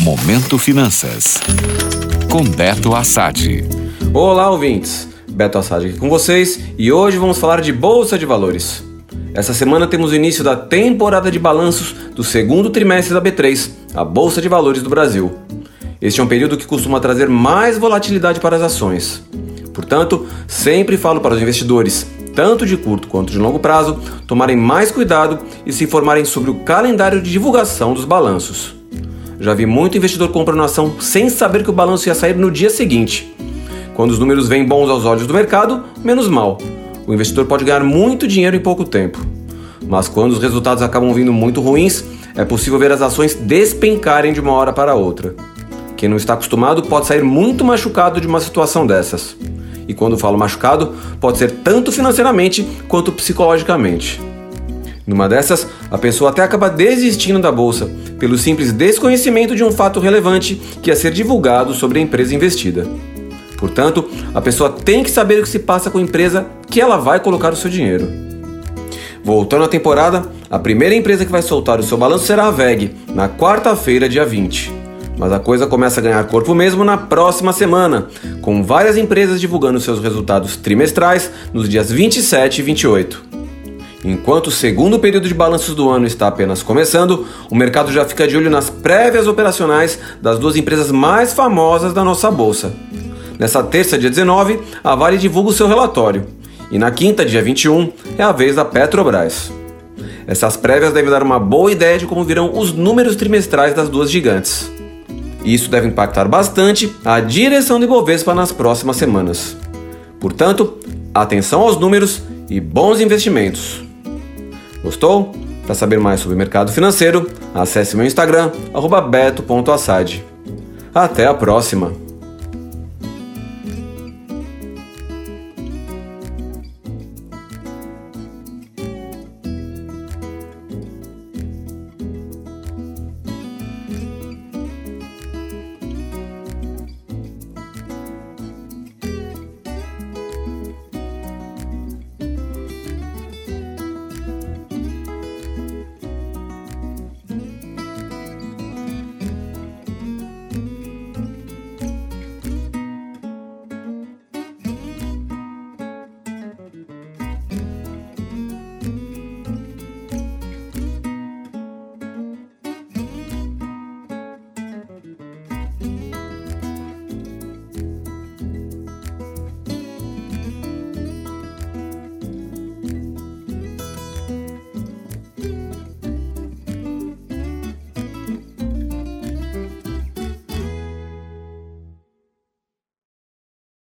Momento Finanças. Com Beto Assad. Olá, ouvintes. Beto Assad aqui com vocês e hoje vamos falar de Bolsa de Valores. Essa semana temos o início da temporada de balanços do segundo trimestre da B3, a Bolsa de Valores do Brasil. Este é um período que costuma trazer mais volatilidade para as ações. Portanto, sempre falo para os investidores, tanto de curto quanto de longo prazo, tomarem mais cuidado e se informarem sobre o calendário de divulgação dos balanços. Já vi muito investidor comprando ação sem saber que o balanço ia sair no dia seguinte. Quando os números vêm bons aos olhos do mercado, menos mal. O investidor pode ganhar muito dinheiro em pouco tempo. Mas quando os resultados acabam vindo muito ruins, é possível ver as ações despencarem de uma hora para outra. Quem não está acostumado pode sair muito machucado de uma situação dessas. E quando falo machucado, pode ser tanto financeiramente quanto psicologicamente. Numa dessas, a pessoa até acaba desistindo da bolsa, pelo simples desconhecimento de um fato relevante que ia ser divulgado sobre a empresa investida. Portanto, a pessoa tem que saber o que se passa com a empresa que ela vai colocar o seu dinheiro. Voltando à temporada, a primeira empresa que vai soltar o seu balanço será a VEG, na quarta-feira, dia 20. Mas a coisa começa a ganhar corpo mesmo na próxima semana, com várias empresas divulgando seus resultados trimestrais nos dias 27 e 28. Enquanto o segundo período de balanços do ano está apenas começando, o mercado já fica de olho nas prévias operacionais das duas empresas mais famosas da nossa bolsa. Nessa terça, dia 19, a Vale divulga o seu relatório. E na quinta, dia 21, é a vez da Petrobras. Essas prévias devem dar uma boa ideia de como virão os números trimestrais das duas gigantes. Isso deve impactar bastante a direção do Ibovespa nas próximas semanas. Portanto, atenção aos números e bons investimentos. Gostou? Para saber mais sobre o mercado financeiro, acesse meu Instagram, beto.assad. Até a próxima!